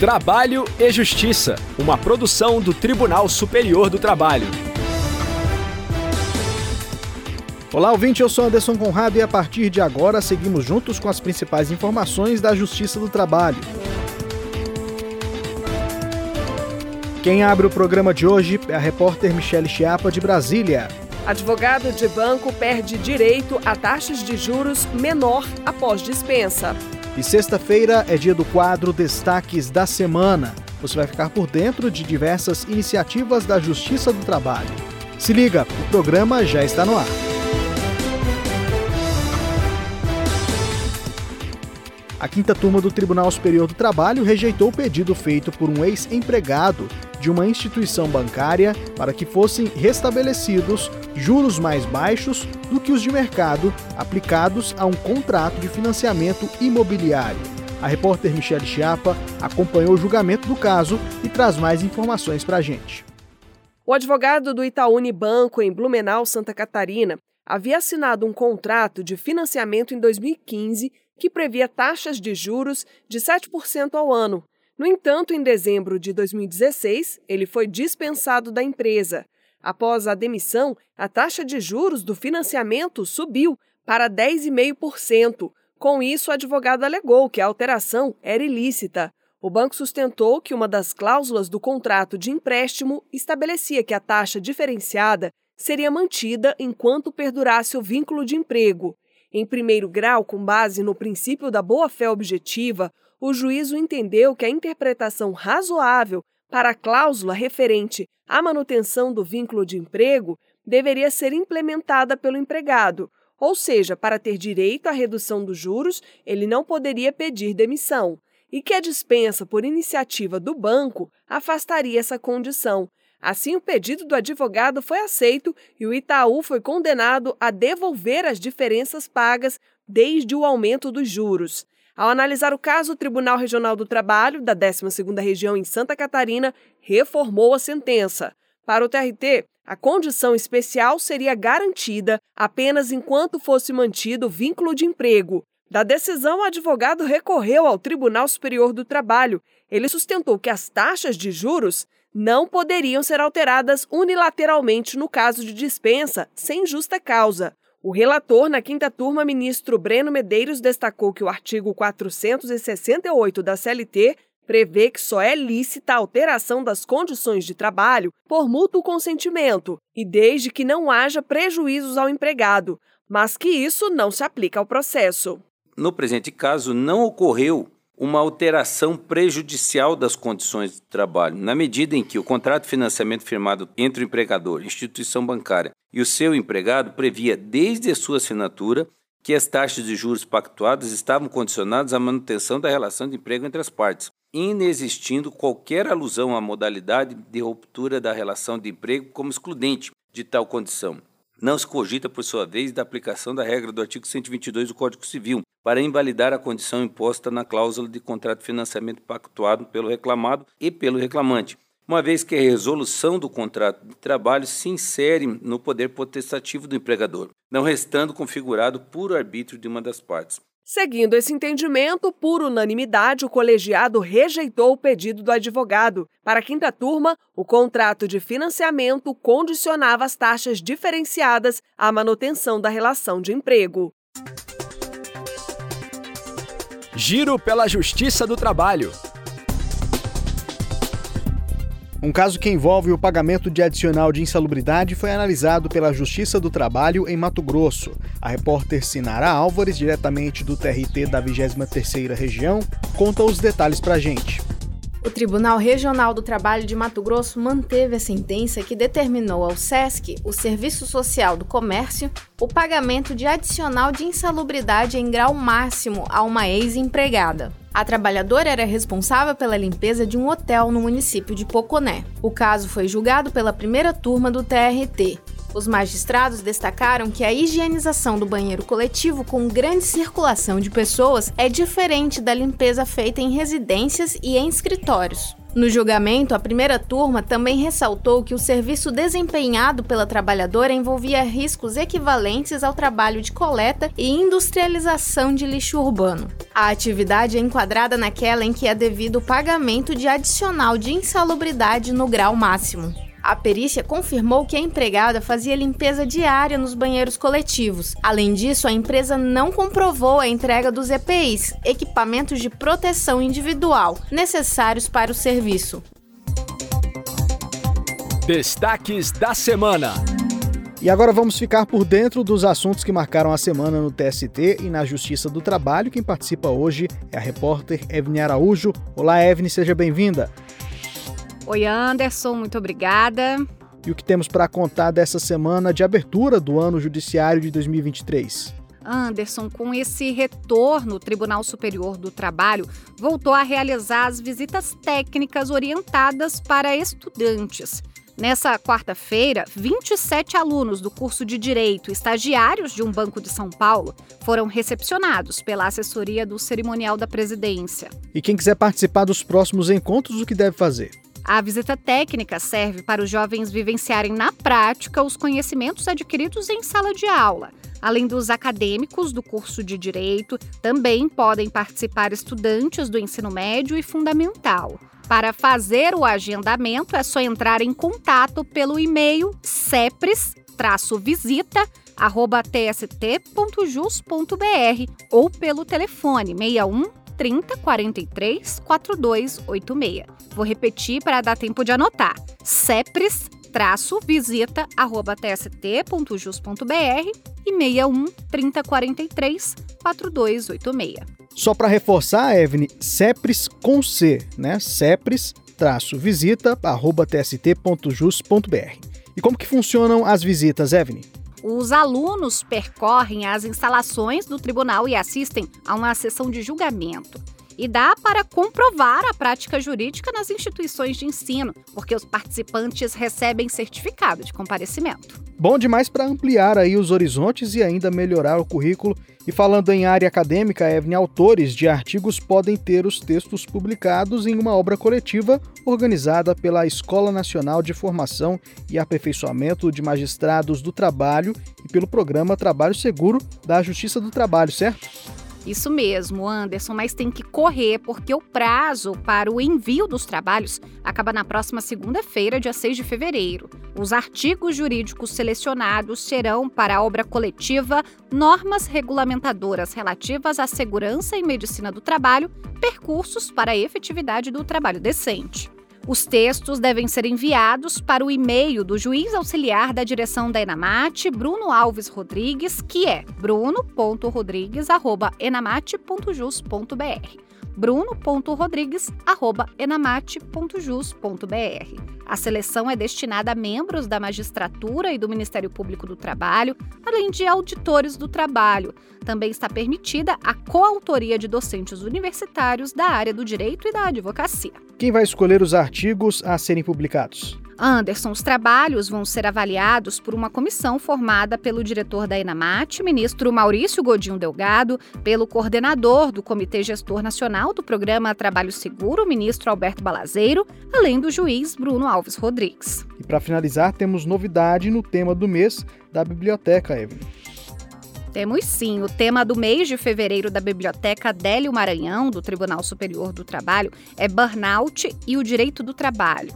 Trabalho e Justiça, uma produção do Tribunal Superior do Trabalho. Olá, ouvinte, eu sou Anderson Conrado e a partir de agora seguimos juntos com as principais informações da Justiça do Trabalho. Quem abre o programa de hoje é a repórter Michele Chiapa, de Brasília. Advogado de banco perde direito a taxas de juros menor após dispensa. E sexta-feira é dia do quadro Destaques da Semana. Você vai ficar por dentro de diversas iniciativas da Justiça do Trabalho. Se liga, o programa já está no ar. A quinta turma do Tribunal Superior do Trabalho rejeitou o pedido feito por um ex-empregado de uma instituição bancária para que fossem restabelecidos juros mais baixos do que os de mercado aplicados a um contrato de financiamento imobiliário. A repórter Michele Chiapa acompanhou o julgamento do caso e traz mais informações para a gente. O advogado do Itaúni Banco, em Blumenau, Santa Catarina, havia assinado um contrato de financiamento em 2015 que previa taxas de juros de 7% ao ano. No entanto, em dezembro de 2016, ele foi dispensado da empresa. Após a demissão, a taxa de juros do financiamento subiu para 10,5%. Com isso, o advogado alegou que a alteração era ilícita. O banco sustentou que uma das cláusulas do contrato de empréstimo estabelecia que a taxa diferenciada seria mantida enquanto perdurasse o vínculo de emprego. Em primeiro grau, com base no princípio da boa-fé objetiva, o juízo entendeu que a interpretação razoável para a cláusula referente à manutenção do vínculo de emprego deveria ser implementada pelo empregado, ou seja, para ter direito à redução dos juros, ele não poderia pedir demissão, e que a dispensa por iniciativa do banco afastaria essa condição, Assim, o pedido do advogado foi aceito e o Itaú foi condenado a devolver as diferenças pagas desde o aumento dos juros. Ao analisar o caso, o Tribunal Regional do Trabalho da 12ª Região em Santa Catarina reformou a sentença. Para o TRT, a condição especial seria garantida apenas enquanto fosse mantido o vínculo de emprego. Da decisão, o advogado recorreu ao Tribunal Superior do Trabalho. Ele sustentou que as taxas de juros não poderiam ser alteradas unilateralmente no caso de dispensa sem justa causa. O relator na quinta turma, ministro Breno Medeiros, destacou que o artigo 468 da CLT prevê que só é lícita a alteração das condições de trabalho por mútuo consentimento e desde que não haja prejuízos ao empregado, mas que isso não se aplica ao processo. No presente caso, não ocorreu uma alteração prejudicial das condições de trabalho, na medida em que o contrato de financiamento firmado entre o empregador, instituição bancária e o seu empregado previa desde a sua assinatura que as taxas de juros pactuadas estavam condicionadas à manutenção da relação de emprego entre as partes, inexistindo qualquer alusão à modalidade de ruptura da relação de emprego como excludente de tal condição. Não se cogita, por sua vez, da aplicação da regra do artigo 122 do Código Civil, para invalidar a condição imposta na cláusula de contrato de financiamento pactuado pelo reclamado e pelo reclamante, uma vez que a resolução do contrato de trabalho se insere no poder potestativo do empregador, não restando configurado puro arbítrio de uma das partes. Seguindo esse entendimento, por unanimidade, o colegiado rejeitou o pedido do advogado. Para a quinta turma, o contrato de financiamento condicionava as taxas diferenciadas à manutenção da relação de emprego. Giro pela Justiça do Trabalho. Um caso que envolve o pagamento de adicional de insalubridade foi analisado pela Justiça do Trabalho em Mato Grosso. A repórter Sinara Álvares, diretamente do TRT da 23ª Região, conta os detalhes pra gente. O Tribunal Regional do Trabalho de Mato Grosso manteve a sentença que determinou ao SESC, o Serviço Social do Comércio, o pagamento de adicional de insalubridade em grau máximo a uma ex-empregada. A trabalhadora era responsável pela limpeza de um hotel no município de Poconé. O caso foi julgado pela primeira turma do TRT os magistrados destacaram que a higienização do banheiro coletivo com grande circulação de pessoas é diferente da limpeza feita em residências e em escritórios. No julgamento, a primeira turma também ressaltou que o serviço desempenhado pela trabalhadora envolvia riscos equivalentes ao trabalho de coleta e industrialização de lixo urbano. A atividade é enquadrada naquela em que é devido o pagamento de adicional de insalubridade no grau máximo. A perícia confirmou que a empregada fazia limpeza diária nos banheiros coletivos. Além disso, a empresa não comprovou a entrega dos EPIs, equipamentos de proteção individual, necessários para o serviço. Destaques da semana. E agora vamos ficar por dentro dos assuntos que marcaram a semana no TST e na Justiça do Trabalho. Quem participa hoje é a repórter Evne Araújo. Olá, Evne, seja bem-vinda. Oi, Anderson, muito obrigada. E o que temos para contar dessa semana de abertura do ano judiciário de 2023? Anderson, com esse retorno, o Tribunal Superior do Trabalho voltou a realizar as visitas técnicas orientadas para estudantes. Nessa quarta-feira, 27 alunos do curso de Direito, estagiários de um banco de São Paulo, foram recepcionados pela assessoria do cerimonial da presidência. E quem quiser participar dos próximos encontros, o que deve fazer? A visita técnica serve para os jovens vivenciarem na prática os conhecimentos adquiridos em sala de aula. Além dos acadêmicos do curso de Direito, também podem participar estudantes do ensino médio e fundamental. Para fazer o agendamento, é só entrar em contato pelo e-mail cepres-visita@tst.jus.br ou pelo telefone 61 30 43 4286. Vou repetir para dar tempo de anotar. CEPRES visita@tst.jus.br e 61 30 43 4286. Só para reforçar, Evne, CEPRES com C, né? CEPRES visita@tst.jus.br. E como que funcionam as visitas, Evne? Os alunos percorrem as instalações do tribunal e assistem a uma sessão de julgamento. E dá para comprovar a prática jurídica nas instituições de ensino, porque os participantes recebem certificado de comparecimento. Bom demais para ampliar aí os horizontes e ainda melhorar o currículo. E falando em área acadêmica, Evne, autores de artigos podem ter os textos publicados em uma obra coletiva organizada pela Escola Nacional de Formação e Aperfeiçoamento de Magistrados do Trabalho e pelo programa Trabalho Seguro da Justiça do Trabalho, certo? Isso mesmo, Anderson, mas tem que correr porque o prazo para o envio dos trabalhos acaba na próxima segunda-feira, dia 6 de fevereiro. Os artigos jurídicos selecionados serão para a obra coletiva Normas Regulamentadoras relativas à segurança e medicina do trabalho, percursos para a efetividade do trabalho decente. Os textos devem ser enviados para o e-mail do juiz auxiliar da direção da Enamate, Bruno Alves Rodrigues, que é bruno.rodrigues.enamate.jus.br bruno.rodrigues.enamate.jus.br. A seleção é destinada a membros da magistratura e do Ministério Público do Trabalho, além de auditores do trabalho. Também está permitida a coautoria de docentes universitários da área do direito e da advocacia. Quem vai escolher os artigos a serem publicados? Anderson, os trabalhos vão ser avaliados por uma comissão formada pelo diretor da Enamate, ministro Maurício Godinho Delgado, pelo coordenador do Comitê Gestor Nacional do Programa Trabalho Seguro, ministro Alberto Balazeiro, além do juiz Bruno Alves Rodrigues. E para finalizar, temos novidade no tema do mês da biblioteca, Evelyn. Temos sim. O tema do mês de fevereiro da Biblioteca Délio Maranhão, do Tribunal Superior do Trabalho, é burnout e o direito do trabalho.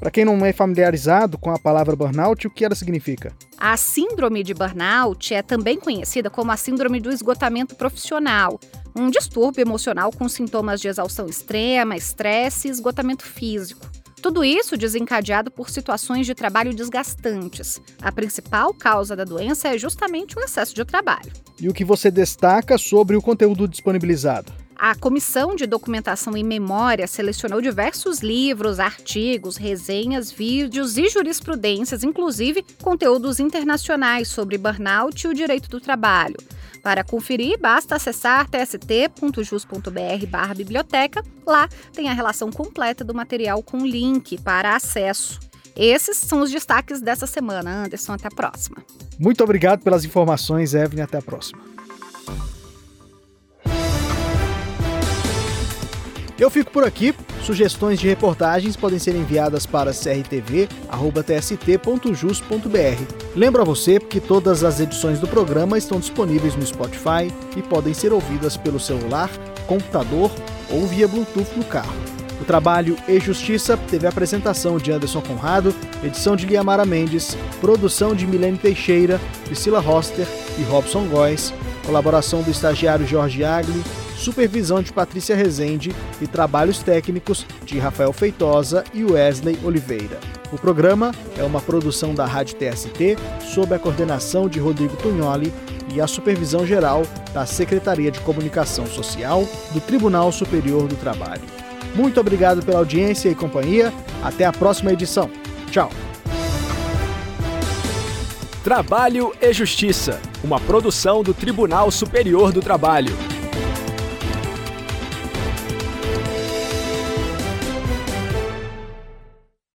Para quem não é familiarizado com a palavra burnout, o que ela significa? A síndrome de burnout é também conhecida como a síndrome do esgotamento profissional, um distúrbio emocional com sintomas de exaustão extrema, estresse e esgotamento físico. Tudo isso desencadeado por situações de trabalho desgastantes. A principal causa da doença é justamente o excesso de trabalho. E o que você destaca sobre o conteúdo disponibilizado? A Comissão de Documentação e Memória selecionou diversos livros, artigos, resenhas, vídeos e jurisprudências, inclusive conteúdos internacionais sobre burnout e o direito do trabalho. Para conferir, basta acessar tst.jus.br biblioteca. Lá tem a relação completa do material com link para acesso. Esses são os destaques dessa semana. Anderson, até a próxima. Muito obrigado pelas informações, Evelyn. Até a próxima. Eu fico por aqui. Sugestões de reportagens podem ser enviadas para crtv.tst.jus.br. Lembro a você que todas as edições do programa estão disponíveis no Spotify e podem ser ouvidas pelo celular, computador ou via Bluetooth no carro. O trabalho E Justiça teve a apresentação de Anderson Conrado, edição de Liamara Mendes, produção de Milene Teixeira, Priscila Roster e Robson Góes, colaboração do estagiário Jorge Agli, supervisão de Patrícia Rezende e trabalhos técnicos de Rafael Feitosa e Wesley Oliveira. O programa é uma produção da Rádio TST sob a coordenação de Rodrigo Tunholi e a supervisão geral da Secretaria de Comunicação Social do Tribunal Superior do Trabalho. Muito obrigado pela audiência e companhia. Até a próxima edição. Tchau. Trabalho e Justiça, uma produção do Tribunal Superior do Trabalho.